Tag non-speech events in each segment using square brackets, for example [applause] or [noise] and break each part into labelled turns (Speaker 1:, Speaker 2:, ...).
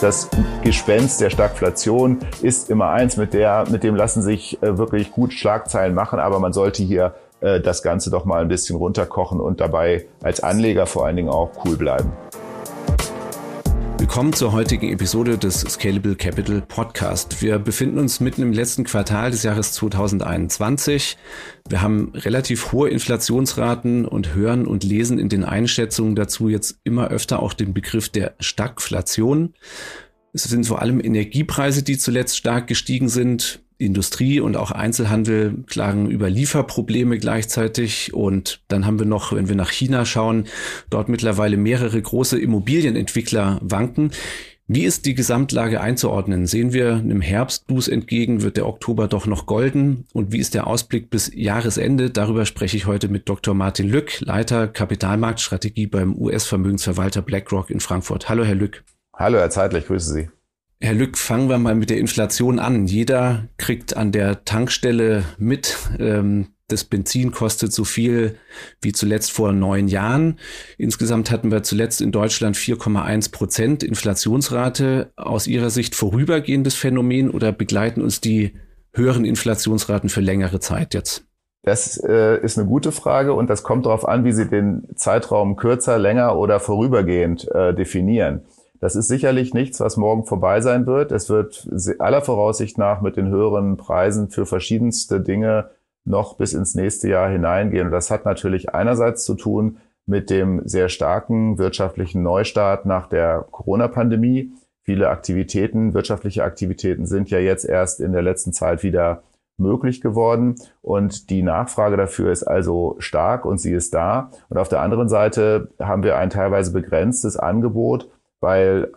Speaker 1: Das Gespenst der Stagflation ist immer eins, mit, der, mit dem lassen sich äh, wirklich gut Schlagzeilen machen, aber man sollte hier äh, das Ganze doch mal ein bisschen runterkochen und dabei als Anleger vor allen Dingen auch cool bleiben.
Speaker 2: Willkommen zur heutigen Episode des Scalable Capital Podcast. Wir befinden uns mitten im letzten Quartal des Jahres 2021. Wir haben relativ hohe Inflationsraten und hören und lesen in den Einschätzungen dazu jetzt immer öfter auch den Begriff der Stagflation. Es sind vor allem Energiepreise, die zuletzt stark gestiegen sind. Industrie und auch Einzelhandel klagen über Lieferprobleme gleichzeitig. Und dann haben wir noch, wenn wir nach China schauen, dort mittlerweile mehrere große Immobilienentwickler wanken. Wie ist die Gesamtlage einzuordnen? Sehen wir einem Herbstbuß entgegen, wird der Oktober doch noch golden? Und wie ist der Ausblick bis Jahresende? Darüber spreche ich heute mit Dr. Martin Lück, Leiter Kapitalmarktstrategie beim US-Vermögensverwalter BlackRock in Frankfurt. Hallo, Herr Lück.
Speaker 1: Hallo, Herr Zeitlich, grüße Sie.
Speaker 2: Herr Lück, fangen wir mal mit der Inflation an. Jeder kriegt an der Tankstelle mit, ähm, das Benzin kostet so viel wie zuletzt vor neun Jahren. Insgesamt hatten wir zuletzt in Deutschland 4,1 Prozent Inflationsrate. Aus Ihrer Sicht vorübergehendes Phänomen oder begleiten uns die höheren Inflationsraten für längere Zeit jetzt?
Speaker 1: Das äh, ist eine gute Frage und das kommt darauf an, wie Sie den Zeitraum kürzer, länger oder vorübergehend äh, definieren. Das ist sicherlich nichts, was morgen vorbei sein wird. Es wird aller Voraussicht nach mit den höheren Preisen für verschiedenste Dinge noch bis ins nächste Jahr hineingehen. Und das hat natürlich einerseits zu tun mit dem sehr starken wirtschaftlichen Neustart nach der Corona-Pandemie. Viele Aktivitäten, wirtschaftliche Aktivitäten sind ja jetzt erst in der letzten Zeit wieder möglich geworden und die Nachfrage dafür ist also stark und sie ist da. Und auf der anderen Seite haben wir ein teilweise begrenztes Angebot weil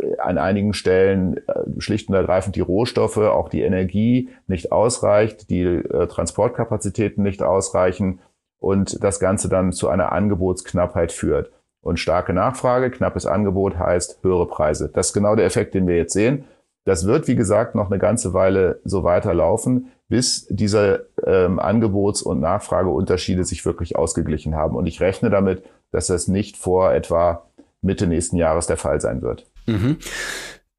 Speaker 1: äh, an einigen Stellen äh, schlicht und ergreifend die Rohstoffe, auch die Energie nicht ausreicht, die äh, Transportkapazitäten nicht ausreichen und das Ganze dann zu einer Angebotsknappheit führt. Und starke Nachfrage, knappes Angebot heißt höhere Preise. Das ist genau der Effekt, den wir jetzt sehen. Das wird, wie gesagt, noch eine ganze Weile so weiterlaufen, bis diese ähm, Angebots- und Nachfrageunterschiede sich wirklich ausgeglichen haben. Und ich rechne damit, dass das nicht vor etwa Mitte nächsten Jahres der Fall sein wird.
Speaker 2: Mhm.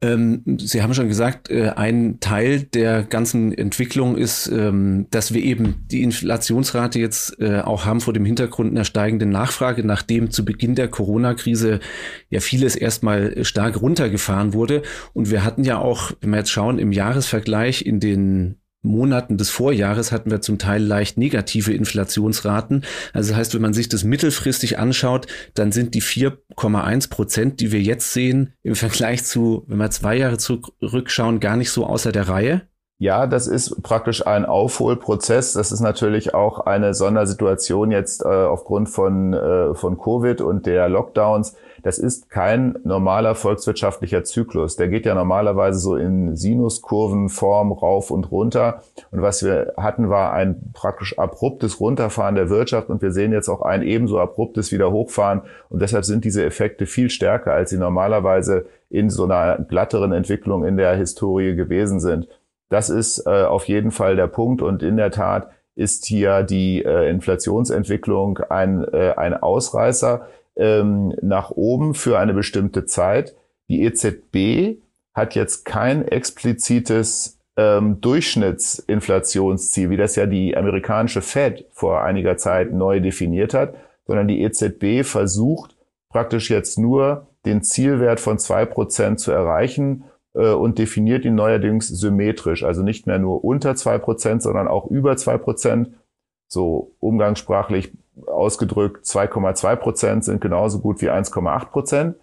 Speaker 2: Ähm, Sie haben schon gesagt, äh, ein Teil der ganzen Entwicklung ist, ähm, dass wir eben die Inflationsrate jetzt äh, auch haben vor dem Hintergrund einer steigenden Nachfrage, nachdem zu Beginn der Corona-Krise ja vieles erstmal stark runtergefahren wurde. Und wir hatten ja auch, wenn wir jetzt schauen, im Jahresvergleich in den Monaten des Vorjahres hatten wir zum Teil leicht negative Inflationsraten. Also das heißt, wenn man sich das mittelfristig anschaut, dann sind die 4,1 Prozent, die wir jetzt sehen, im Vergleich zu, wenn wir zwei Jahre zurückschauen, gar nicht so außer der Reihe.
Speaker 1: Ja, das ist praktisch ein Aufholprozess. Das ist natürlich auch eine Sondersituation jetzt äh, aufgrund von, äh, von Covid und der Lockdowns. Das ist kein normaler volkswirtschaftlicher Zyklus. Der geht ja normalerweise so in Sinuskurvenform rauf und runter. Und was wir hatten, war ein praktisch abruptes Runterfahren der Wirtschaft. Und wir sehen jetzt auch ein ebenso abruptes wieder Hochfahren. Und deshalb sind diese Effekte viel stärker, als sie normalerweise in so einer glatteren Entwicklung in der Historie gewesen sind. Das ist äh, auf jeden Fall der Punkt und in der Tat ist hier die äh, Inflationsentwicklung ein, äh, ein Ausreißer ähm, nach oben für eine bestimmte Zeit. Die EZB hat jetzt kein explizites ähm, Durchschnittsinflationsziel, wie das ja die amerikanische Fed vor einiger Zeit neu definiert hat, sondern die EZB versucht praktisch jetzt nur den Zielwert von zwei Prozent zu erreichen und definiert ihn neuerdings symmetrisch, also nicht mehr nur unter zwei Prozent, sondern auch über zwei Prozent. So umgangssprachlich ausgedrückt 2,2 Prozent sind genauso gut wie 1,8 Prozent.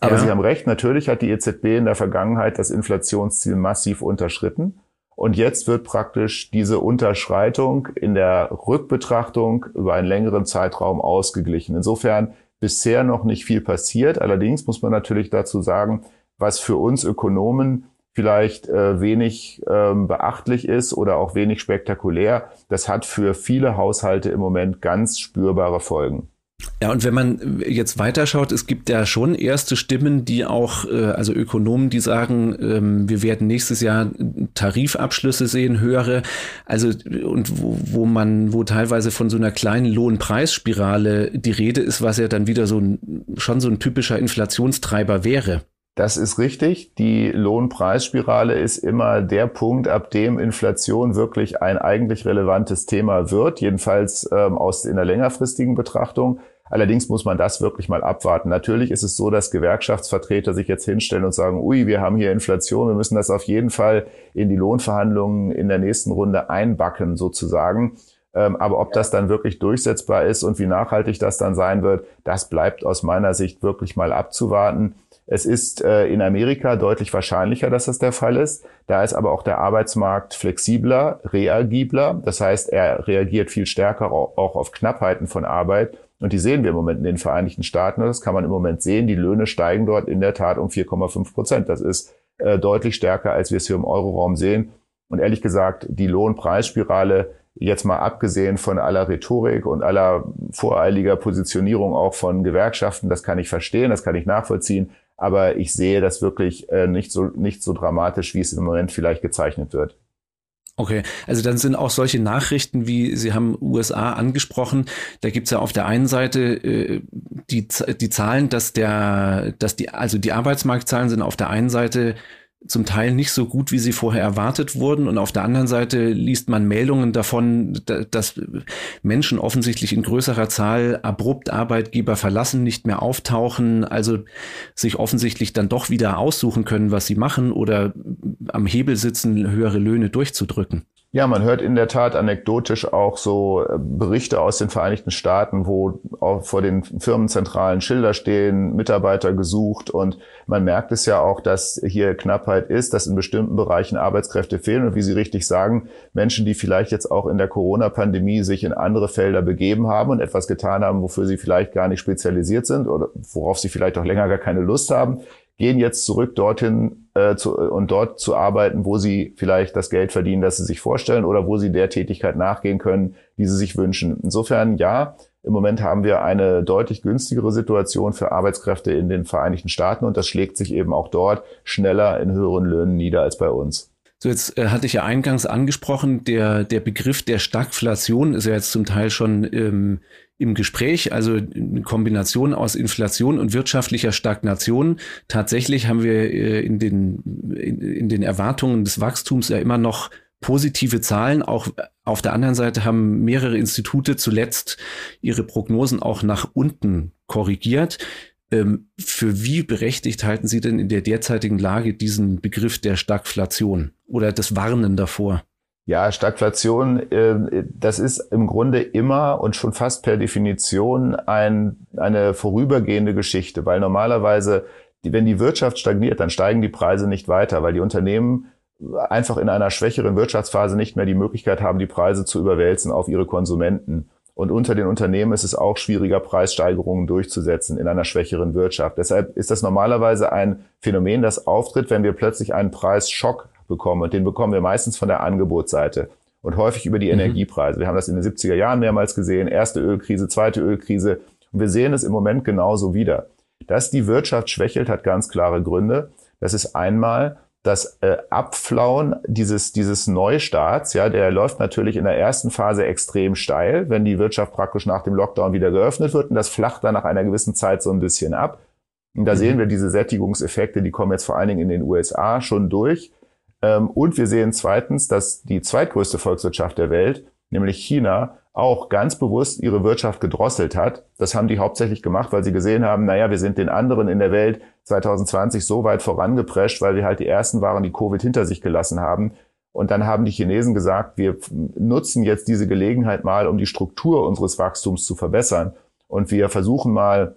Speaker 1: Aber ja. Sie haben recht, natürlich hat die EZB in der Vergangenheit das Inflationsziel massiv unterschritten. Und jetzt wird praktisch diese Unterschreitung in der Rückbetrachtung über einen längeren Zeitraum ausgeglichen. Insofern bisher noch nicht viel passiert. Allerdings muss man natürlich dazu sagen, was für uns Ökonomen vielleicht äh, wenig ähm, beachtlich ist oder auch wenig spektakulär, das hat für viele Haushalte im Moment ganz spürbare Folgen.
Speaker 2: Ja, und wenn man jetzt weiterschaut, es gibt ja schon erste Stimmen, die auch, äh, also Ökonomen, die sagen, ähm, wir werden nächstes Jahr Tarifabschlüsse sehen, höhere, also und wo, wo man, wo teilweise von so einer kleinen Lohnpreisspirale die Rede ist, was ja dann wieder so ein, schon so ein typischer Inflationstreiber wäre.
Speaker 1: Das ist richtig. Die Lohnpreisspirale ist immer der Punkt, ab dem Inflation wirklich ein eigentlich relevantes Thema wird, jedenfalls ähm, aus in der längerfristigen Betrachtung. Allerdings muss man das wirklich mal abwarten. Natürlich ist es so, dass Gewerkschaftsvertreter sich jetzt hinstellen und sagen, ui, wir haben hier Inflation, wir müssen das auf jeden Fall in die Lohnverhandlungen in der nächsten Runde einbacken sozusagen. Ähm, aber ob das dann wirklich durchsetzbar ist und wie nachhaltig das dann sein wird, das bleibt aus meiner Sicht wirklich mal abzuwarten. Es ist äh, in Amerika deutlich wahrscheinlicher, dass das der Fall ist. Da ist aber auch der Arbeitsmarkt flexibler, reagibler. Das heißt, er reagiert viel stärker auch auf Knappheiten von Arbeit. Und die sehen wir im Moment in den Vereinigten Staaten. Das kann man im Moment sehen. Die Löhne steigen dort in der Tat um 4,5 Prozent. Das ist äh, deutlich stärker, als wir es hier im Euroraum sehen. Und ehrlich gesagt, die Lohnpreisspirale, jetzt mal abgesehen von aller Rhetorik und aller voreiliger Positionierung auch von Gewerkschaften, das kann ich verstehen, das kann ich nachvollziehen aber ich sehe das wirklich äh, nicht so nicht so dramatisch, wie es im Moment vielleicht gezeichnet wird.
Speaker 2: Okay, also dann sind auch solche Nachrichten, wie Sie haben USA angesprochen, da gibt's ja auf der einen Seite äh, die, die Zahlen, dass der, dass die, also die Arbeitsmarktzahlen sind auf der einen Seite zum Teil nicht so gut, wie sie vorher erwartet wurden. Und auf der anderen Seite liest man Meldungen davon, dass Menschen offensichtlich in größerer Zahl abrupt Arbeitgeber verlassen, nicht mehr auftauchen, also sich offensichtlich dann doch wieder aussuchen können, was sie machen oder am Hebel sitzen, höhere Löhne durchzudrücken.
Speaker 1: Ja, man hört in der Tat anekdotisch auch so äh, Berichte aus den Vereinigten Staaten, wo auch vor den Firmenzentralen Schilder stehen, Mitarbeiter gesucht und man merkt es ja auch, dass hier Knappheit ist, dass in bestimmten Bereichen Arbeitskräfte fehlen und wie Sie richtig sagen, Menschen, die vielleicht jetzt auch in der Corona-Pandemie sich in andere Felder begeben haben und etwas getan haben, wofür sie vielleicht gar nicht spezialisiert sind oder worauf sie vielleicht auch länger gar keine Lust haben, gehen jetzt zurück dorthin äh, zu, und dort zu arbeiten, wo sie vielleicht das Geld verdienen, das sie sich vorstellen oder wo sie der Tätigkeit nachgehen können, die sie sich wünschen. Insofern ja, im Moment haben wir eine deutlich günstigere Situation für Arbeitskräfte in den Vereinigten Staaten und das schlägt sich eben auch dort schneller in höheren Löhnen nieder als bei uns.
Speaker 2: So, jetzt äh, hatte ich ja eingangs angesprochen, der, der Begriff der Stagflation ist ja jetzt zum Teil schon ähm, im Gespräch, also eine Kombination aus Inflation und wirtschaftlicher Stagnation. Tatsächlich haben wir äh, in den, in, in den Erwartungen des Wachstums ja immer noch positive Zahlen. Auch auf der anderen Seite haben mehrere Institute zuletzt ihre Prognosen auch nach unten korrigiert. Ähm, für wie berechtigt halten Sie denn in der derzeitigen Lage diesen Begriff der Stagflation oder das Warnen davor?
Speaker 1: Ja, Stagflation, äh, das ist im Grunde immer und schon fast per Definition ein, eine vorübergehende Geschichte, weil normalerweise, wenn die Wirtschaft stagniert, dann steigen die Preise nicht weiter, weil die Unternehmen einfach in einer schwächeren Wirtschaftsphase nicht mehr die Möglichkeit haben, die Preise zu überwälzen auf ihre Konsumenten. Und unter den Unternehmen ist es auch schwieriger, Preissteigerungen durchzusetzen in einer schwächeren Wirtschaft. Deshalb ist das normalerweise ein Phänomen, das auftritt, wenn wir plötzlich einen Preisschock bekommen. Und den bekommen wir meistens von der Angebotsseite und häufig über die mhm. Energiepreise. Wir haben das in den 70er Jahren mehrmals gesehen. Erste Ölkrise, zweite Ölkrise. Und wir sehen es im Moment genauso wieder. Dass die Wirtschaft schwächelt, hat ganz klare Gründe. Das ist einmal das äh, Abflauen dieses, dieses Neustarts, ja, der läuft natürlich in der ersten Phase extrem steil, wenn die Wirtschaft praktisch nach dem Lockdown wieder geöffnet wird und das flacht dann nach einer gewissen Zeit so ein bisschen ab. Und da mhm. sehen wir diese Sättigungseffekte, die kommen jetzt vor allen Dingen in den USA schon durch. Ähm, und wir sehen zweitens, dass die zweitgrößte Volkswirtschaft der Welt, nämlich China, auch ganz bewusst ihre Wirtschaft gedrosselt hat. Das haben die hauptsächlich gemacht, weil sie gesehen haben, naja, wir sind den anderen in der Welt 2020 so weit vorangeprescht, weil wir halt die ersten waren, die Covid hinter sich gelassen haben. Und dann haben die Chinesen gesagt, wir nutzen jetzt diese Gelegenheit mal, um die Struktur unseres Wachstums zu verbessern. Und wir versuchen mal,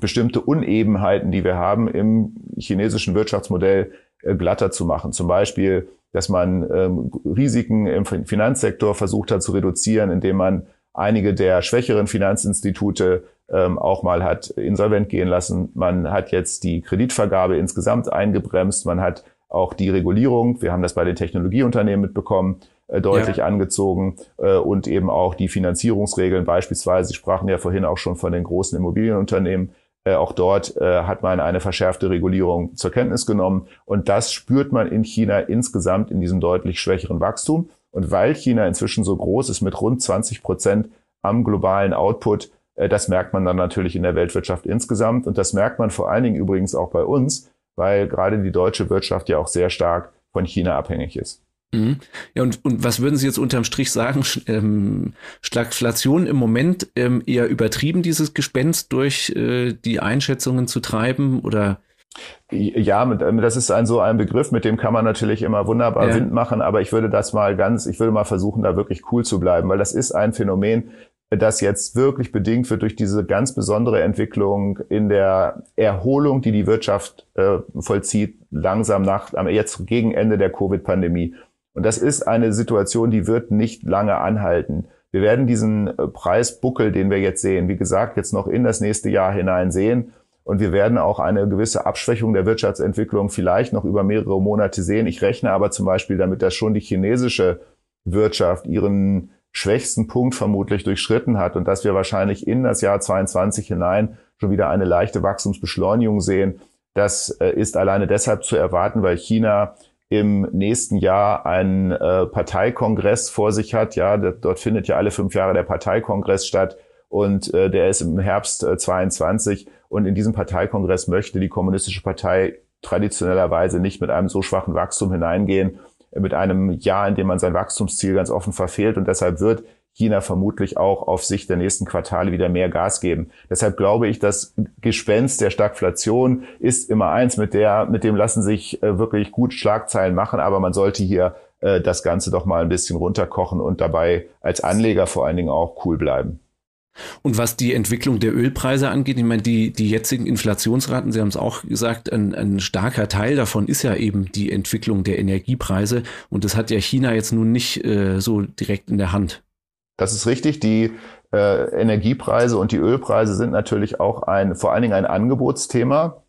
Speaker 1: bestimmte Unebenheiten, die wir haben im chinesischen Wirtschaftsmodell äh, glatter zu machen. Zum Beispiel, dass man ähm, Risiken im Finanzsektor versucht hat zu reduzieren, indem man einige der schwächeren Finanzinstitute ähm, auch mal hat insolvent gehen lassen. Man hat jetzt die Kreditvergabe insgesamt eingebremst. Man hat auch die Regulierung, wir haben das bei den Technologieunternehmen mitbekommen, äh, deutlich ja. angezogen äh, und eben auch die Finanzierungsregeln beispielsweise. Sie sprachen ja vorhin auch schon von den großen Immobilienunternehmen. Äh, auch dort äh, hat man eine verschärfte Regulierung zur Kenntnis genommen. Und das spürt man in China insgesamt in diesem deutlich schwächeren Wachstum. Und weil China inzwischen so groß ist mit rund 20 Prozent am globalen Output, äh, das merkt man dann natürlich in der Weltwirtschaft insgesamt. Und das merkt man vor allen Dingen übrigens auch bei uns, weil gerade die deutsche Wirtschaft ja auch sehr stark von China abhängig ist.
Speaker 2: Mhm. Ja, und, und was würden Sie jetzt unterm Strich sagen? Ähm, Stagflation im Moment ähm, eher übertrieben, dieses Gespenst durch äh, die Einschätzungen zu treiben oder?
Speaker 1: Ja, das ist ein so ein Begriff, mit dem kann man natürlich immer wunderbar ja. Wind machen, aber ich würde das mal ganz, ich würde mal versuchen, da wirklich cool zu bleiben, weil das ist ein Phänomen, das jetzt wirklich bedingt wird durch diese ganz besondere Entwicklung in der Erholung, die die Wirtschaft äh, vollzieht, langsam nach, jetzt gegen Ende der Covid-Pandemie. Und das ist eine Situation, die wird nicht lange anhalten. Wir werden diesen äh, Preisbuckel, den wir jetzt sehen, wie gesagt, jetzt noch in das nächste Jahr hinein sehen. Und wir werden auch eine gewisse Abschwächung der Wirtschaftsentwicklung vielleicht noch über mehrere Monate sehen. Ich rechne aber zum Beispiel damit, dass schon die chinesische Wirtschaft ihren schwächsten Punkt vermutlich durchschritten hat und dass wir wahrscheinlich in das Jahr 22 hinein schon wieder eine leichte Wachstumsbeschleunigung sehen. Das äh, ist alleine deshalb zu erwarten, weil China im nächsten Jahr einen äh, Parteikongress vor sich hat. Ja, dort findet ja alle fünf Jahre der Parteikongress statt und äh, der ist im Herbst äh, 22 und in diesem Parteikongress möchte die kommunistische Partei traditionellerweise nicht mit einem so schwachen Wachstum hineingehen mit einem Jahr, in dem man sein Wachstumsziel ganz offen verfehlt. Und deshalb wird China vermutlich auch auf Sicht der nächsten Quartale wieder mehr Gas geben. Deshalb glaube ich, das Gespenst der Stagflation ist immer eins, mit der, mit dem lassen sich äh, wirklich gut Schlagzeilen machen, aber man sollte hier äh, das Ganze doch mal ein bisschen runterkochen und dabei als Anleger vor allen Dingen auch cool bleiben.
Speaker 2: Und was die Entwicklung der Ölpreise angeht, ich meine, die, die jetzigen Inflationsraten, Sie haben es auch gesagt, ein, ein starker Teil davon ist ja eben die Entwicklung der Energiepreise. Und das hat ja China jetzt nun nicht äh, so direkt in der Hand.
Speaker 1: Das ist richtig. Die äh, Energiepreise und die Ölpreise sind natürlich auch ein, vor allen Dingen ein Angebotsthema,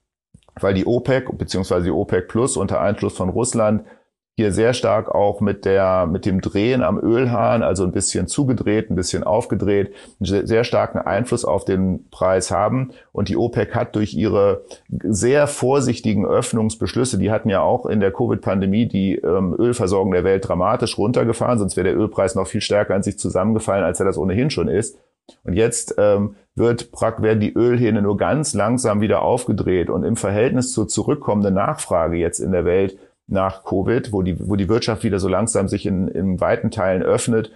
Speaker 1: weil die OPEC bzw. die OPEC Plus unter Einfluss von Russland hier sehr stark auch mit der, mit dem Drehen am Ölhahn, also ein bisschen zugedreht, ein bisschen aufgedreht, einen sehr starken Einfluss auf den Preis haben. Und die OPEC hat durch ihre sehr vorsichtigen Öffnungsbeschlüsse, die hatten ja auch in der Covid-Pandemie die ähm, Ölversorgung der Welt dramatisch runtergefahren, sonst wäre der Ölpreis noch viel stärker an sich zusammengefallen, als er das ohnehin schon ist. Und jetzt ähm, wird, werden die Ölhähne nur ganz langsam wieder aufgedreht und im Verhältnis zur zurückkommenden Nachfrage jetzt in der Welt nach Covid, wo die, wo die Wirtschaft wieder so langsam sich in, in weiten Teilen öffnet,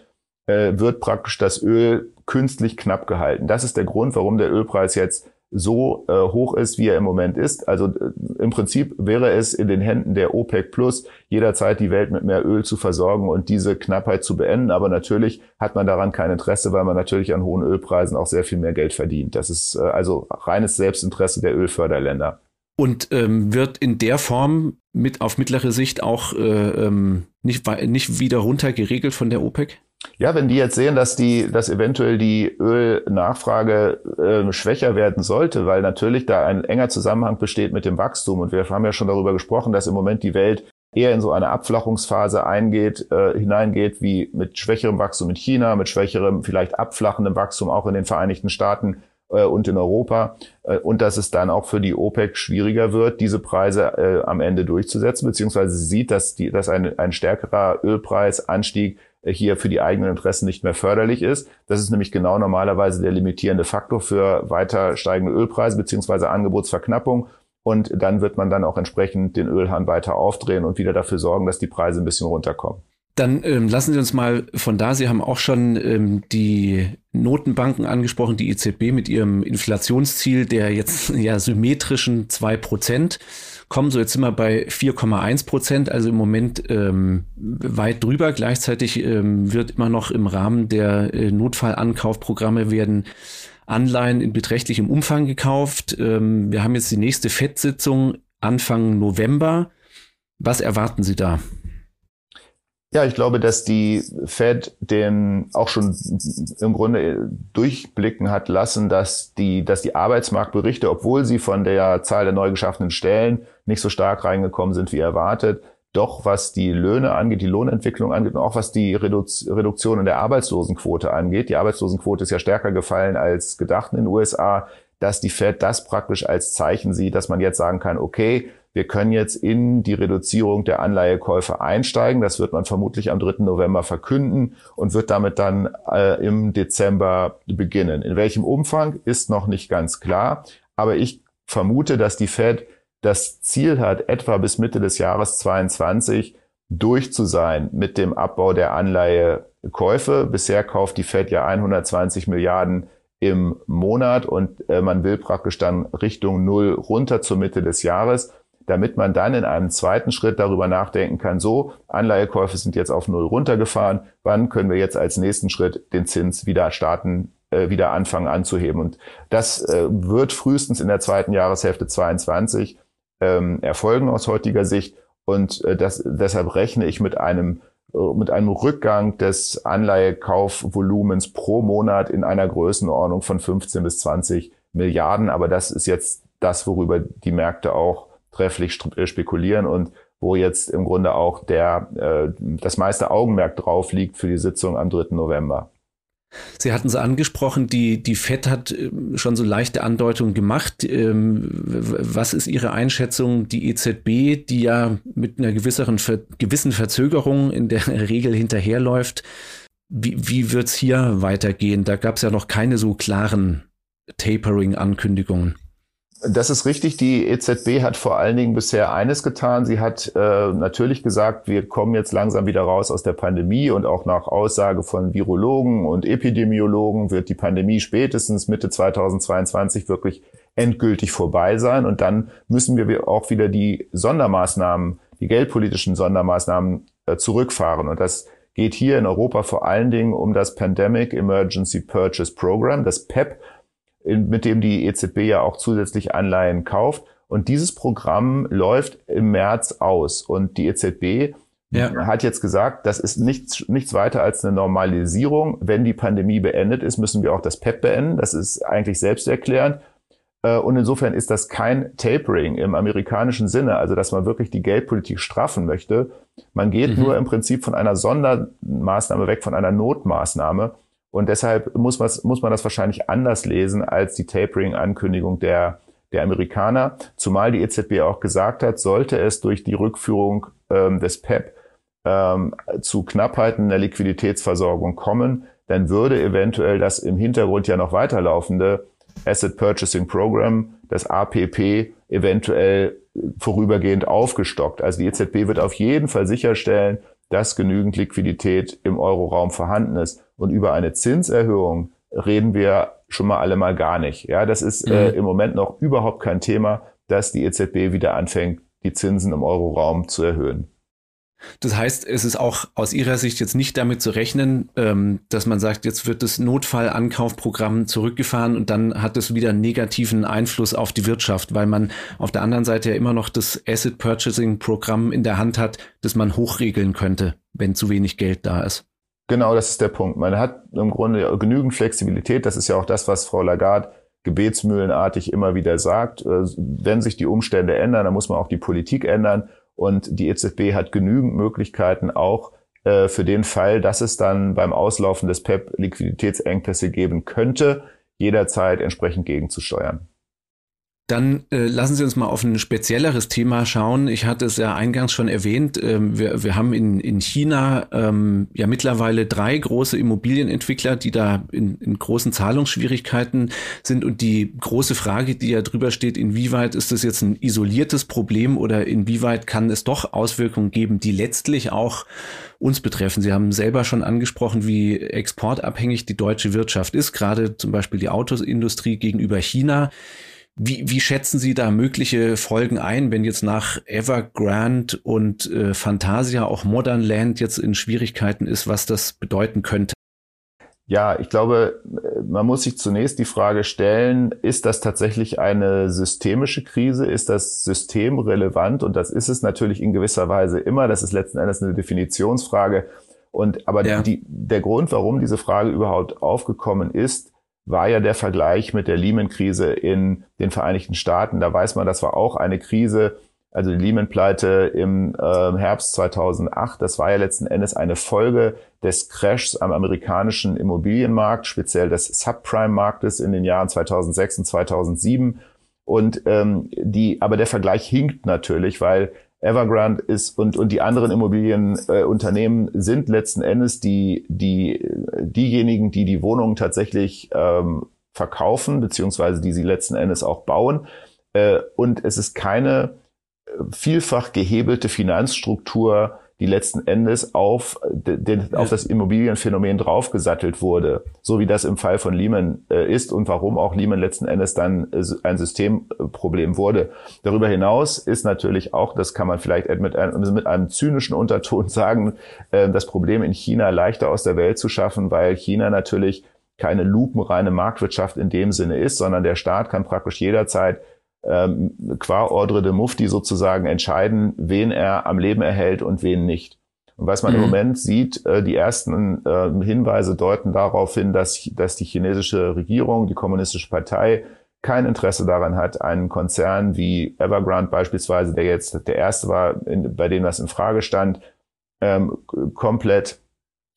Speaker 1: äh, wird praktisch das Öl künstlich knapp gehalten. Das ist der Grund, warum der Ölpreis jetzt so äh, hoch ist, wie er im Moment ist. Also äh, im Prinzip wäre es in den Händen der OPEC Plus, jederzeit die Welt mit mehr Öl zu versorgen und diese Knappheit zu beenden. Aber natürlich hat man daran kein Interesse, weil man natürlich an hohen Ölpreisen auch sehr viel mehr Geld verdient. Das ist äh, also reines Selbstinteresse der Ölförderländer
Speaker 2: und ähm, wird in der Form mit auf mittlere Sicht auch äh, ähm, nicht, nicht wieder runter geregelt von der OPEC?
Speaker 1: Ja, wenn die jetzt sehen, dass die, dass eventuell die Ölnachfrage äh, schwächer werden sollte, weil natürlich da ein enger Zusammenhang besteht mit dem Wachstum und wir haben ja schon darüber gesprochen, dass im Moment die Welt eher in so eine Abflachungsphase eingeht, äh, hineingeht, wie mit schwächerem Wachstum in China, mit schwächerem, vielleicht abflachendem Wachstum auch in den Vereinigten Staaten äh, und in Europa äh, und dass es dann auch für die OPEC schwieriger wird, diese Preise äh, am Ende durchzusetzen, beziehungsweise sie sieht, dass, die, dass ein, ein stärkerer Ölpreisanstieg äh, hier für die eigenen Interessen nicht mehr förderlich ist. Das ist nämlich genau normalerweise der limitierende Faktor für weiter steigende Ölpreise beziehungsweise Angebotsverknappung. Und dann wird man dann auch entsprechend den Ölhahn weiter aufdrehen und wieder dafür sorgen, dass die Preise ein bisschen runterkommen.
Speaker 2: Dann ähm, lassen Sie uns mal von da, Sie haben auch schon ähm, die Notenbanken angesprochen, die EZB mit ihrem Inflationsziel der jetzt [laughs] ja symmetrischen zwei Prozent kommen. So jetzt sind wir bei 4,1 Prozent, also im Moment ähm, weit drüber. Gleichzeitig ähm, wird immer noch im Rahmen der äh, Notfallankaufprogramme werden Anleihen in beträchtlichem Umfang gekauft. Ähm, wir haben jetzt die nächste FED-Sitzung Anfang November. Was erwarten Sie da?
Speaker 1: Ja, ich glaube, dass die Fed den auch schon im Grunde durchblicken hat lassen, dass die, dass die Arbeitsmarktberichte, obwohl sie von der Zahl der neu geschaffenen Stellen nicht so stark reingekommen sind wie erwartet, doch was die Löhne angeht, die Lohnentwicklung angeht und auch was die Reduktion in der Arbeitslosenquote angeht. Die Arbeitslosenquote ist ja stärker gefallen als gedacht in den USA, dass die Fed das praktisch als Zeichen sieht, dass man jetzt sagen kann, okay, wir können jetzt in die Reduzierung der Anleihekäufe einsteigen. Das wird man vermutlich am 3. November verkünden und wird damit dann äh, im Dezember beginnen. In welchem Umfang ist noch nicht ganz klar. Aber ich vermute, dass die Fed das Ziel hat, etwa bis Mitte des Jahres 22 durch zu sein mit dem Abbau der Anleihekäufe. Bisher kauft die Fed ja 120 Milliarden im Monat und äh, man will praktisch dann Richtung Null runter zur Mitte des Jahres, damit man dann in einem zweiten Schritt darüber nachdenken kann, so, Anleihekäufe sind jetzt auf Null runtergefahren, wann können wir jetzt als nächsten Schritt den Zins wieder starten, äh, wieder anfangen anzuheben. Und das äh, wird frühestens in der zweiten Jahreshälfte 22 ähm, erfolgen aus heutiger Sicht. Und äh, das, deshalb rechne ich mit einem äh, mit einem Rückgang des Anleihekaufvolumens pro Monat in einer Größenordnung von 15 bis 20 Milliarden. Aber das ist jetzt das, worüber die Märkte auch trefflich äh, spekulieren und wo jetzt im Grunde auch der, äh, das meiste Augenmerk drauf liegt für die Sitzung am 3. November.
Speaker 2: Sie hatten es angesprochen, die, die FED hat ähm, schon so leichte Andeutungen gemacht. Ähm, was ist Ihre Einschätzung? Die EZB, die ja mit einer gewisseren, gewissen Verzögerung in der [laughs] Regel hinterherläuft, wie, wie wird es hier weitergehen? Da gab es ja noch keine so klaren Tapering-Ankündigungen.
Speaker 1: Das ist richtig. Die EZB hat vor allen Dingen bisher eines getan. Sie hat äh, natürlich gesagt, wir kommen jetzt langsam wieder raus aus der Pandemie und auch nach Aussage von Virologen und Epidemiologen wird die Pandemie spätestens Mitte 2022 wirklich endgültig vorbei sein. Und dann müssen wir auch wieder die Sondermaßnahmen, die geldpolitischen Sondermaßnahmen äh, zurückfahren. Und das geht hier in Europa vor allen Dingen um das Pandemic Emergency Purchase Program, das PEP mit dem die EZB ja auch zusätzlich Anleihen kauft. Und dieses Programm läuft im März aus. Und die EZB ja. hat jetzt gesagt, das ist nichts, nichts weiter als eine Normalisierung. Wenn die Pandemie beendet ist, müssen wir auch das PEP beenden. Das ist eigentlich selbsterklärend. Äh, und insofern ist das kein Tapering im amerikanischen Sinne, also dass man wirklich die Geldpolitik straffen möchte. Man geht mhm. nur im Prinzip von einer Sondermaßnahme weg, von einer Notmaßnahme. Und deshalb muss, man, muss man das wahrscheinlich anders lesen als die Tapering-Ankündigung der, der Amerikaner. Zumal die EZB auch gesagt hat, sollte es durch die Rückführung ähm, des PEP ähm, zu Knappheiten der Liquiditätsversorgung kommen, dann würde eventuell das im Hintergrund ja noch weiterlaufende Asset Purchasing Program, das APP, eventuell vorübergehend aufgestockt. Also die EZB wird auf jeden Fall sicherstellen, dass genügend Liquidität im Euroraum vorhanden ist. Und über eine Zinserhöhung reden wir schon mal alle mal gar nicht. Ja, das ist äh, mhm. äh, im Moment noch überhaupt kein Thema, dass die EZB wieder anfängt, die Zinsen im Euroraum zu erhöhen.
Speaker 2: Das heißt, es ist auch aus Ihrer Sicht jetzt nicht damit zu rechnen, ähm, dass man sagt, jetzt wird das Notfallankaufprogramm zurückgefahren und dann hat es wieder einen negativen Einfluss auf die Wirtschaft, weil man auf der anderen Seite ja immer noch das Asset Purchasing Programm in der Hand hat, das man hochregeln könnte, wenn zu wenig Geld da ist.
Speaker 1: Genau, das ist der Punkt. Man hat im Grunde genügend Flexibilität. Das ist ja auch das, was Frau Lagarde gebetsmühlenartig immer wieder sagt. Äh, wenn sich die Umstände ändern, dann muss man auch die Politik ändern. Und die EZB hat genügend Möglichkeiten auch äh, für den Fall, dass es dann beim Auslaufen des PEP Liquiditätsengpässe geben könnte, jederzeit entsprechend gegenzusteuern.
Speaker 2: Dann äh, lassen Sie uns mal auf ein spezielleres Thema schauen. Ich hatte es ja eingangs schon erwähnt. Ähm, wir, wir haben in, in China ähm, ja mittlerweile drei große Immobilienentwickler, die da in, in großen Zahlungsschwierigkeiten sind. Und die große Frage, die ja drüber steht, inwieweit ist das jetzt ein isoliertes Problem oder inwieweit kann es doch Auswirkungen geben, die letztlich auch uns betreffen. Sie haben selber schon angesprochen, wie exportabhängig die deutsche Wirtschaft ist, gerade zum Beispiel die Autosindustrie gegenüber China. Wie, wie schätzen Sie da mögliche Folgen ein, wenn jetzt nach Evergrande und äh, Fantasia auch Modern Land jetzt in Schwierigkeiten ist, was das bedeuten könnte?
Speaker 1: Ja, ich glaube, man muss sich zunächst die Frage stellen, ist das tatsächlich eine systemische Krise? Ist das systemrelevant? Und das ist es natürlich in gewisser Weise immer. Das ist letzten Endes eine Definitionsfrage. Und aber ja. die, der Grund, warum diese Frage überhaupt aufgekommen ist, war ja der Vergleich mit der Lehman-Krise in den Vereinigten Staaten. Da weiß man, das war auch eine Krise, also die Lehman-Pleite im äh, Herbst 2008, das war ja letzten Endes eine Folge des Crashs am amerikanischen Immobilienmarkt, speziell des Subprime-Marktes in den Jahren 2006 und 2007. Und ähm, die, aber der Vergleich hinkt natürlich, weil Evergrande ist und, und die anderen Immobilienunternehmen äh, sind letzten Endes die, die, diejenigen, die die Wohnungen tatsächlich ähm, verkaufen, beziehungsweise die sie letzten Endes auch bauen. Äh, und es ist keine äh, vielfach gehebelte Finanzstruktur, die letzten Endes auf, den, auf das Immobilienphänomen draufgesattelt wurde, so wie das im Fall von Lehman äh, ist und warum auch Lehman letzten Endes dann äh, ein Systemproblem wurde. Darüber hinaus ist natürlich auch, das kann man vielleicht mit einem, mit einem zynischen Unterton [laughs] sagen, äh, das Problem in China leichter aus der Welt zu schaffen, weil China natürlich keine lupenreine Marktwirtschaft in dem Sinne ist, sondern der Staat kann praktisch jederzeit ähm, qua Ordre de Mufti sozusagen entscheiden, wen er am Leben erhält und wen nicht. Und was man mhm. im Moment sieht, äh, die ersten äh, Hinweise deuten darauf hin, dass, dass die chinesische Regierung, die kommunistische Partei, kein Interesse daran hat, einen Konzern wie Evergrande beispielsweise, der jetzt der erste war, in, bei dem das in Frage stand, ähm, komplett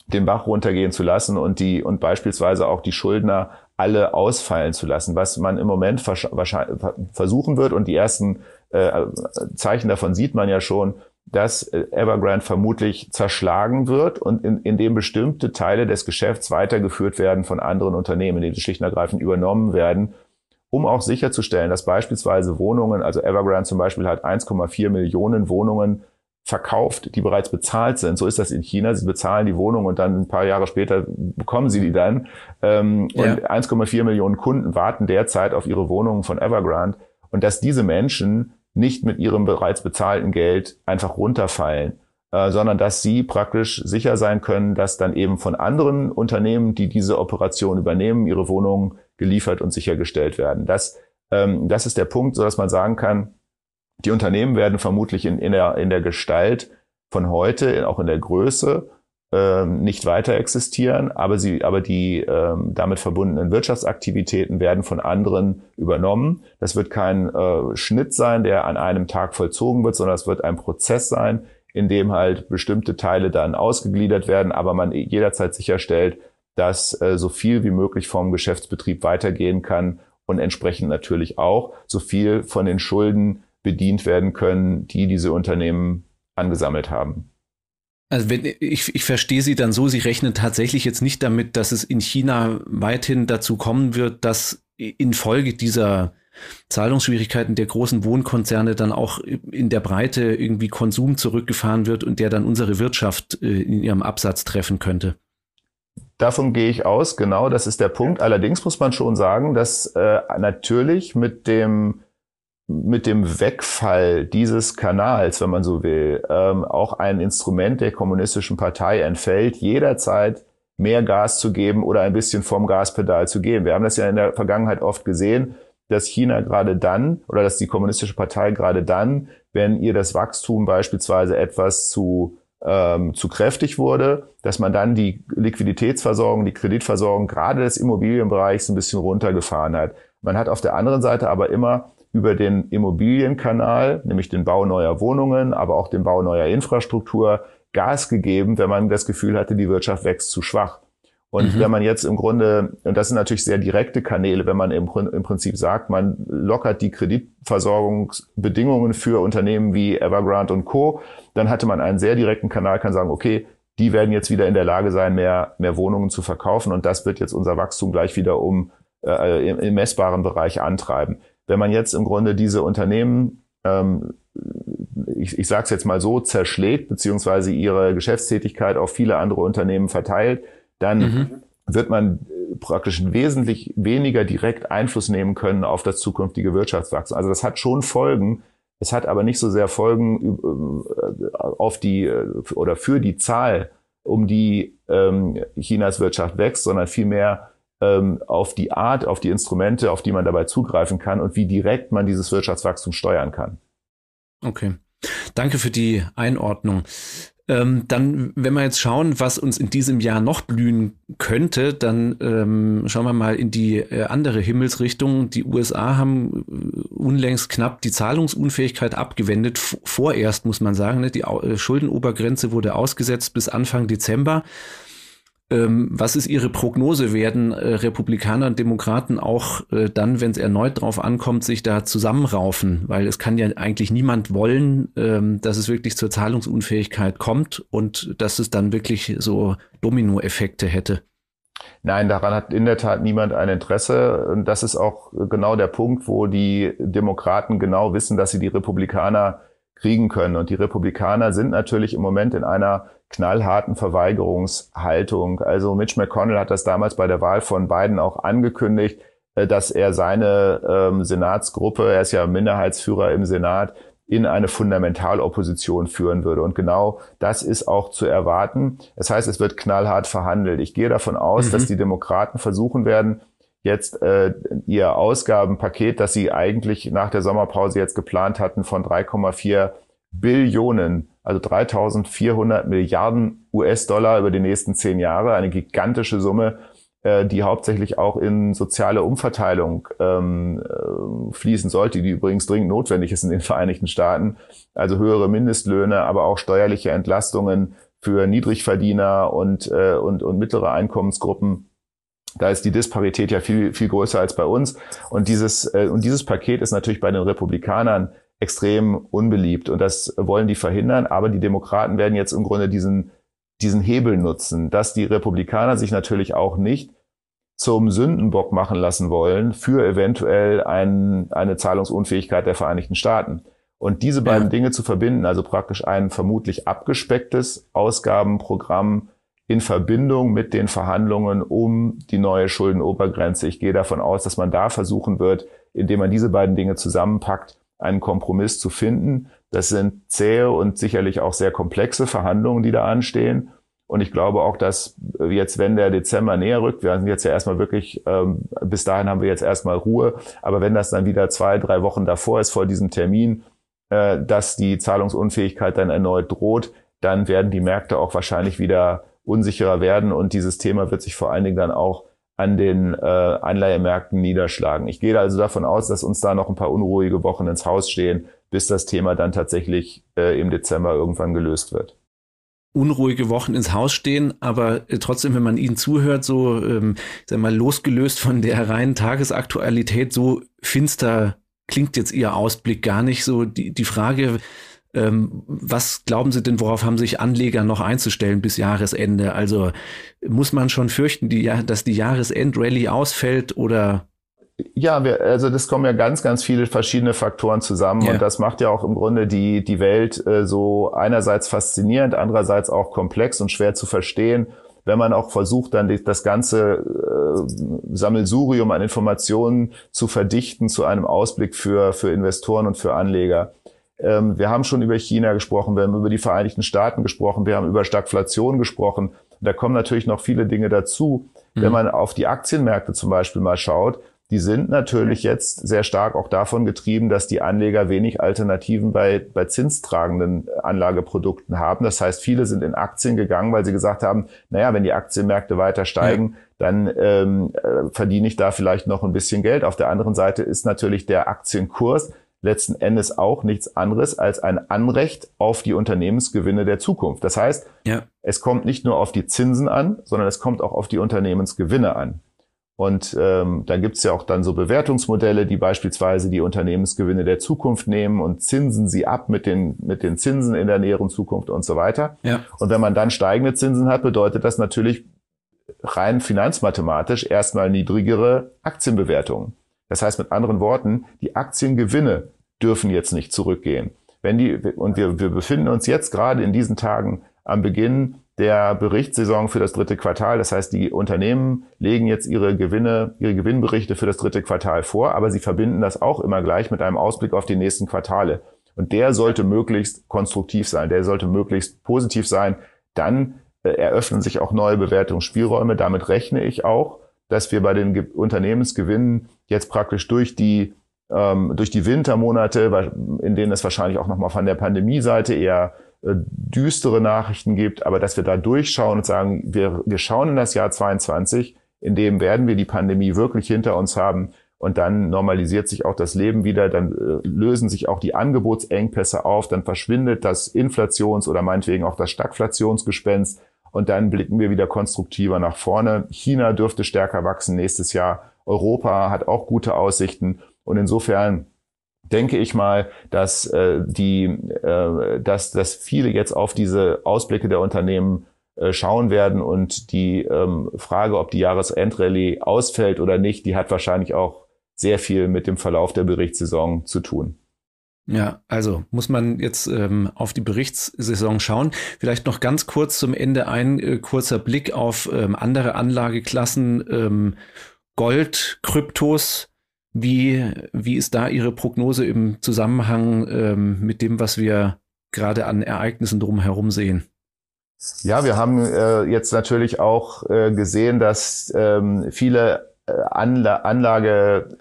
Speaker 1: den Bach runtergehen zu lassen und die und beispielsweise auch die Schuldner alle ausfallen zu lassen, was man im Moment versuchen wird. Und die ersten äh, Zeichen davon sieht man ja schon, dass äh, Evergrande vermutlich zerschlagen wird und in, in dem bestimmte Teile des Geschäfts weitergeführt werden von anderen Unternehmen, die schlicht und ergreifend übernommen werden, um auch sicherzustellen, dass beispielsweise Wohnungen, also Evergrande zum Beispiel hat 1,4 Millionen Wohnungen verkauft, die bereits bezahlt sind. So ist das in China. Sie bezahlen die Wohnung und dann ein paar Jahre später bekommen sie die dann. Ähm, ja. Und 1,4 Millionen Kunden warten derzeit auf ihre Wohnungen von Evergrande. Und dass diese Menschen nicht mit ihrem bereits bezahlten Geld einfach runterfallen, äh, sondern dass sie praktisch sicher sein können, dass dann eben von anderen Unternehmen, die diese Operation übernehmen, ihre Wohnungen geliefert und sichergestellt werden. Das, ähm, das ist der Punkt, so dass man sagen kann, die Unternehmen werden vermutlich in, in, der, in der Gestalt von heute, auch in der Größe, ähm, nicht weiter existieren, aber sie, aber die ähm, damit verbundenen Wirtschaftsaktivitäten werden von anderen übernommen. Das wird kein äh, Schnitt sein, der an einem Tag vollzogen wird, sondern es wird ein Prozess sein, in dem halt bestimmte Teile dann ausgegliedert werden, aber man jederzeit sicherstellt, dass äh, so viel wie möglich vom Geschäftsbetrieb weitergehen kann und entsprechend natürlich auch so viel von den Schulden bedient werden können, die diese Unternehmen angesammelt haben.
Speaker 2: Also wenn, ich, ich verstehe Sie dann so, Sie rechnen tatsächlich jetzt nicht damit, dass es in China weithin dazu kommen wird, dass infolge dieser Zahlungsschwierigkeiten der großen Wohnkonzerne dann auch in der Breite irgendwie Konsum zurückgefahren wird und der dann unsere Wirtschaft äh, in ihrem Absatz treffen könnte.
Speaker 1: Davon gehe ich aus, genau, das ist der Punkt. Allerdings muss man schon sagen, dass äh, natürlich mit dem mit dem Wegfall dieses Kanals, wenn man so will, ähm, auch ein Instrument der kommunistischen Partei entfällt, jederzeit mehr Gas zu geben oder ein bisschen vom Gaspedal zu gehen. Wir haben das ja in der Vergangenheit oft gesehen, dass China gerade dann oder dass die kommunistische Partei gerade dann, wenn ihr das Wachstum beispielsweise etwas zu ähm, zu kräftig wurde, dass man dann die Liquiditätsversorgung, die Kreditversorgung gerade des Immobilienbereichs ein bisschen runtergefahren hat. Man hat auf der anderen Seite aber immer über den Immobilienkanal, nämlich den Bau neuer Wohnungen, aber auch den Bau neuer Infrastruktur, Gas gegeben, wenn man das Gefühl hatte, die Wirtschaft wächst zu schwach. Und mhm. wenn man jetzt im Grunde, und das sind natürlich sehr direkte Kanäle, wenn man im, im Prinzip sagt, man lockert die Kreditversorgungsbedingungen für Unternehmen wie Evergrande und Co., dann hatte man einen sehr direkten Kanal, kann sagen, okay, die werden jetzt wieder in der Lage sein, mehr, mehr Wohnungen zu verkaufen und das wird jetzt unser Wachstum gleich wieder um äh, im, im messbaren Bereich antreiben. Wenn man jetzt im Grunde diese Unternehmen, ähm, ich, ich sage es jetzt mal so, zerschlägt, beziehungsweise ihre Geschäftstätigkeit auf viele andere Unternehmen verteilt, dann mhm. wird man praktisch wesentlich weniger direkt Einfluss nehmen können auf das zukünftige Wirtschaftswachstum. Also das hat schon Folgen. Es hat aber nicht so sehr Folgen äh, auf die äh, oder für die Zahl, um die ähm, Chinas Wirtschaft wächst, sondern vielmehr ähm, auf die Art, auf die Instrumente, auf die man dabei zugreifen kann und wie direkt man dieses Wirtschaftswachstum steuern kann.
Speaker 2: Okay. Danke für die Einordnung. Ähm, dann, wenn wir jetzt schauen, was uns in diesem Jahr noch blühen könnte, dann ähm, schauen wir mal in die äh, andere Himmelsrichtung. Die USA haben äh, unlängst knapp die Zahlungsunfähigkeit abgewendet. vorerst muss man sagen, ne? die äh, Schuldenobergrenze wurde ausgesetzt bis Anfang Dezember. Ähm, was ist Ihre Prognose? Werden äh, Republikaner und Demokraten auch äh, dann, wenn es erneut drauf ankommt, sich da zusammenraufen? Weil es kann ja eigentlich niemand wollen, ähm, dass es wirklich zur Zahlungsunfähigkeit kommt und dass es dann wirklich so Dominoeffekte hätte.
Speaker 1: Nein, daran hat in der Tat niemand ein Interesse. Und das ist auch genau der Punkt, wo die Demokraten genau wissen, dass sie die Republikaner kriegen können. Und die Republikaner sind natürlich im Moment in einer knallharten Verweigerungshaltung. Also Mitch McConnell hat das damals bei der Wahl von Biden auch angekündigt, äh, dass er seine ähm, Senatsgruppe, er ist ja Minderheitsführer im Senat, in eine Fundamentalopposition führen würde. Und genau das ist auch zu erwarten. Das heißt, es wird knallhart verhandelt. Ich gehe davon aus, mhm. dass die Demokraten versuchen werden, jetzt äh, ihr Ausgabenpaket, das sie eigentlich nach der Sommerpause jetzt geplant hatten, von 3,4 Billionen, also 3.400 Milliarden US-Dollar über die nächsten zehn Jahre, eine gigantische Summe, äh, die hauptsächlich auch in soziale Umverteilung ähm, äh, fließen sollte, die übrigens dringend notwendig ist in den [laughs] Vereinigten Staaten. Also höhere Mindestlöhne, aber auch steuerliche Entlastungen für Niedrigverdiener und, äh, und, und mittlere Einkommensgruppen. Da ist die Disparität ja viel, viel größer als bei uns. Und dieses, äh, und dieses Paket ist natürlich bei den Republikanern extrem unbeliebt. Und das wollen die verhindern. Aber die Demokraten werden jetzt im Grunde diesen diesen Hebel nutzen, dass die Republikaner sich natürlich auch nicht zum Sündenbock machen lassen wollen für eventuell ein, eine Zahlungsunfähigkeit der Vereinigten Staaten. Und diese beiden ja. Dinge zu verbinden, also praktisch ein vermutlich abgespecktes Ausgabenprogramm in Verbindung mit den Verhandlungen um die neue Schuldenobergrenze. Ich gehe davon aus, dass man da versuchen wird, indem man diese beiden Dinge zusammenpackt, einen Kompromiss zu finden. Das sind zähe und sicherlich auch sehr komplexe Verhandlungen, die da anstehen. Und ich glaube auch, dass jetzt, wenn der Dezember näher rückt, wir sind jetzt ja erstmal wirklich, ähm, bis dahin haben wir jetzt erstmal Ruhe, aber wenn das dann wieder zwei, drei Wochen davor ist, vor diesem Termin, äh, dass die Zahlungsunfähigkeit dann erneut droht, dann werden die Märkte auch wahrscheinlich wieder unsicherer werden und dieses Thema wird sich vor allen Dingen dann auch an den äh, Anleihemärkten niederschlagen. Ich gehe also davon aus, dass uns da noch ein paar unruhige Wochen ins Haus stehen, bis das Thema dann tatsächlich äh, im Dezember irgendwann gelöst wird
Speaker 2: unruhige Wochen ins Haus stehen, aber äh, trotzdem, wenn man ihnen zuhört, so, ähm, sag mal, losgelöst von der reinen Tagesaktualität, so finster klingt jetzt Ihr Ausblick gar nicht. So die, die Frage, was glauben Sie denn, worauf haben sich Anleger noch einzustellen bis Jahresende? Also muss man schon fürchten, die, dass die Jahresendrallye ausfällt oder
Speaker 1: ja, wir, also das kommen ja ganz, ganz viele verschiedene Faktoren zusammen ja. und das macht ja auch im Grunde die, die Welt äh, so einerseits faszinierend, andererseits auch komplex und schwer zu verstehen, wenn man auch versucht, dann das ganze äh, Sammelsurium an Informationen zu verdichten zu einem Ausblick für, für Investoren und für Anleger. Ähm, wir haben schon über China gesprochen, wir haben über die Vereinigten Staaten gesprochen, wir haben über Stagflation gesprochen. Da kommen natürlich noch viele Dinge dazu. Mhm. Wenn man auf die Aktienmärkte zum Beispiel mal schaut, die sind natürlich jetzt sehr stark auch davon getrieben, dass die Anleger wenig Alternativen bei, bei zinstragenden Anlageprodukten haben. Das heißt, viele sind in Aktien gegangen, weil sie gesagt haben, naja, wenn die Aktienmärkte weiter steigen, ja. dann ähm, äh, verdiene ich da vielleicht noch ein bisschen Geld. Auf der anderen Seite ist natürlich der Aktienkurs letzten Endes auch nichts anderes als ein Anrecht auf die Unternehmensgewinne der Zukunft. Das heißt, ja. es kommt nicht nur auf die Zinsen an, sondern es kommt auch auf die Unternehmensgewinne an. Und ähm, da gibt's ja auch dann so Bewertungsmodelle, die beispielsweise die Unternehmensgewinne der Zukunft nehmen und zinsen sie ab mit den, mit den Zinsen in der näheren Zukunft und so weiter. Ja. Und wenn man dann steigende Zinsen hat, bedeutet das natürlich rein finanzmathematisch erstmal niedrigere Aktienbewertungen. Das heißt mit anderen Worten, die Aktiengewinne dürfen jetzt nicht zurückgehen. Wenn die, und wir, wir befinden uns jetzt gerade in diesen Tagen am Beginn der Berichtssaison für das dritte Quartal. Das heißt, die Unternehmen legen jetzt ihre Gewinne, ihre Gewinnberichte für das dritte Quartal vor, aber sie verbinden das auch immer gleich mit einem Ausblick auf die nächsten Quartale. Und der sollte möglichst konstruktiv sein, der sollte möglichst positiv sein. Dann äh, eröffnen sich auch neue Bewertungsspielräume. Damit rechne ich auch, dass wir bei den Ge Unternehmensgewinnen jetzt praktisch durch die ähm, durch die Wintermonate, in denen es wahrscheinlich auch nochmal von der Pandemie-Seite eher äh, düstere Nachrichten gibt, aber dass wir da durchschauen und sagen, wir, wir schauen in das Jahr 22, in dem werden wir die Pandemie wirklich hinter uns haben. Und dann normalisiert sich auch das Leben wieder, dann äh, lösen sich auch die Angebotsengpässe auf, dann verschwindet das Inflations- oder meinetwegen auch das Stagflationsgespenst. Und dann blicken wir wieder konstruktiver nach vorne. China dürfte stärker wachsen nächstes Jahr. Europa hat auch gute Aussichten und insofern denke ich mal, dass äh, die, äh, dass, dass viele jetzt auf diese Ausblicke der Unternehmen äh, schauen werden. Und die ähm, Frage, ob die Jahresendrallye ausfällt oder nicht, die hat wahrscheinlich auch sehr viel mit dem Verlauf der Berichtssaison zu tun.
Speaker 2: Ja, also muss man jetzt ähm, auf die Berichtssaison schauen. Vielleicht noch ganz kurz zum Ende ein äh, kurzer Blick auf ähm, andere Anlageklassen, ähm, Gold, Kryptos. Wie, wie ist da Ihre Prognose im Zusammenhang ähm, mit dem, was wir gerade an Ereignissen drumherum sehen?
Speaker 1: Ja, wir haben äh, jetzt natürlich auch äh, gesehen, dass ähm, viele äh, Anla Anlagemittel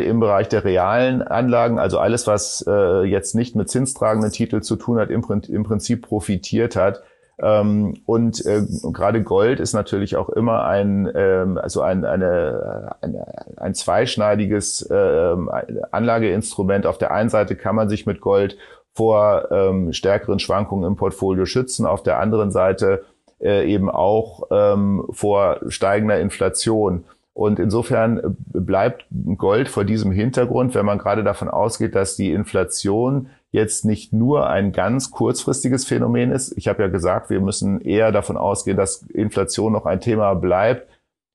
Speaker 1: ähm, im Bereich der realen Anlagen, also alles, was äh, jetzt nicht mit zinstragenden Titeln zu tun hat, im, im Prinzip profitiert hat. Ähm, und äh, gerade Gold ist natürlich auch immer ein, ähm, also ein, eine, eine, ein zweischneidiges äh, Anlageinstrument. Auf der einen Seite kann man sich mit Gold vor ähm, stärkeren Schwankungen im Portfolio schützen, auf der anderen Seite äh, eben auch ähm, vor steigender Inflation. Und insofern bleibt Gold vor diesem Hintergrund, wenn man gerade davon ausgeht, dass die Inflation jetzt nicht nur ein ganz kurzfristiges Phänomen ist. Ich habe ja gesagt, wir müssen eher davon ausgehen, dass Inflation noch ein Thema bleibt,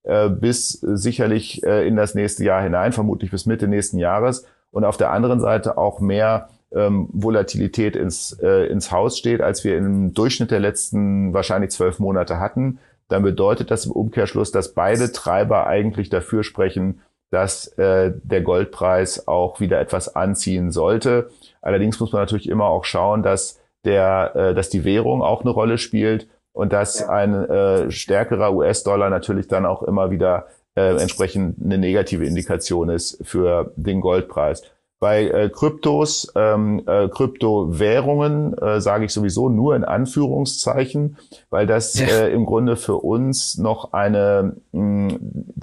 Speaker 1: äh, bis sicherlich äh, in das nächste Jahr hinein, vermutlich bis Mitte nächsten Jahres. Und auf der anderen Seite auch mehr ähm, Volatilität ins, äh, ins Haus steht, als wir im Durchschnitt der letzten wahrscheinlich zwölf Monate hatten, dann bedeutet das im Umkehrschluss, dass beide Treiber eigentlich dafür sprechen, dass äh, der Goldpreis auch wieder etwas anziehen sollte. Allerdings muss man natürlich immer auch schauen, dass der, äh, dass die Währung auch eine Rolle spielt und dass ein äh, stärkerer US-Dollar natürlich dann auch immer wieder äh, entsprechend eine negative Indikation ist für den Goldpreis. Bei äh, Kryptos, ähm, äh, Kryptowährungen äh, sage ich sowieso nur in Anführungszeichen, weil das ja. äh, im Grunde für uns noch eine, mh,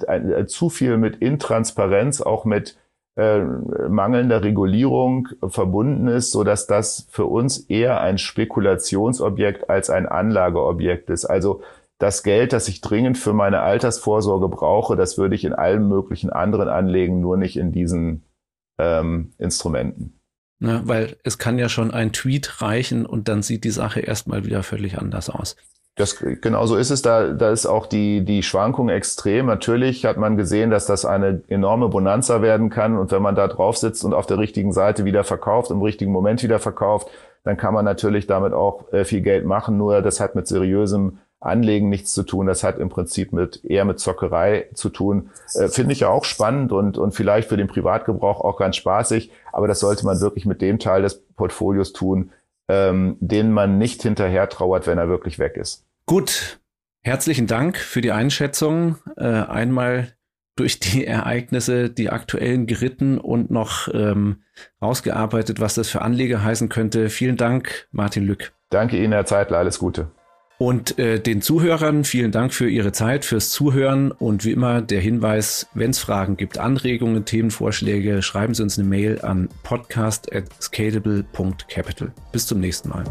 Speaker 1: ein, äh, zu viel mit Intransparenz, auch mit äh, mangelnder Regulierung verbunden ist, so dass das für uns eher ein Spekulationsobjekt als ein Anlageobjekt ist. Also das Geld, das ich dringend für meine Altersvorsorge brauche, das würde ich in allen möglichen anderen anlegen, nur nicht in diesen ähm, Instrumenten.
Speaker 2: Ja, weil es kann ja schon ein Tweet reichen und dann sieht die Sache erstmal wieder völlig anders aus.
Speaker 1: Das, genau so ist es. Da, da ist auch die, die Schwankung extrem. Natürlich hat man gesehen, dass das eine enorme Bonanza werden kann. Und wenn man da drauf sitzt und auf der richtigen Seite wieder verkauft, im richtigen Moment wieder verkauft, dann kann man natürlich damit auch äh, viel Geld machen. Nur das hat mit seriösem Anlegen nichts zu tun. Das hat im Prinzip mit eher mit Zockerei zu tun. Äh, Finde ich ja auch spannend und, und vielleicht für den Privatgebrauch auch ganz spaßig. Aber das sollte man wirklich mit dem Teil des Portfolios tun, ähm, den man nicht hinterher trauert, wenn er wirklich weg ist.
Speaker 2: Gut. Herzlichen Dank für die Einschätzung. Äh, einmal durch die Ereignisse, die aktuellen geritten und noch ähm, rausgearbeitet, was das für Anleger heißen könnte. Vielen Dank, Martin Lück.
Speaker 1: Danke Ihnen, Herr Zeitler. Alles Gute.
Speaker 2: Und äh, den Zuhörern vielen Dank für Ihre Zeit, fürs Zuhören und wie immer der Hinweis, wenn es Fragen gibt, Anregungen, Themenvorschläge, schreiben Sie uns eine Mail an podcast@scalable.capital. Bis zum nächsten Mal.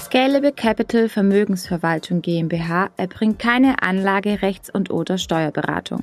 Speaker 3: Scalable Capital Vermögensverwaltung GmbH erbringt keine Anlage, Rechts- und oder Steuerberatung.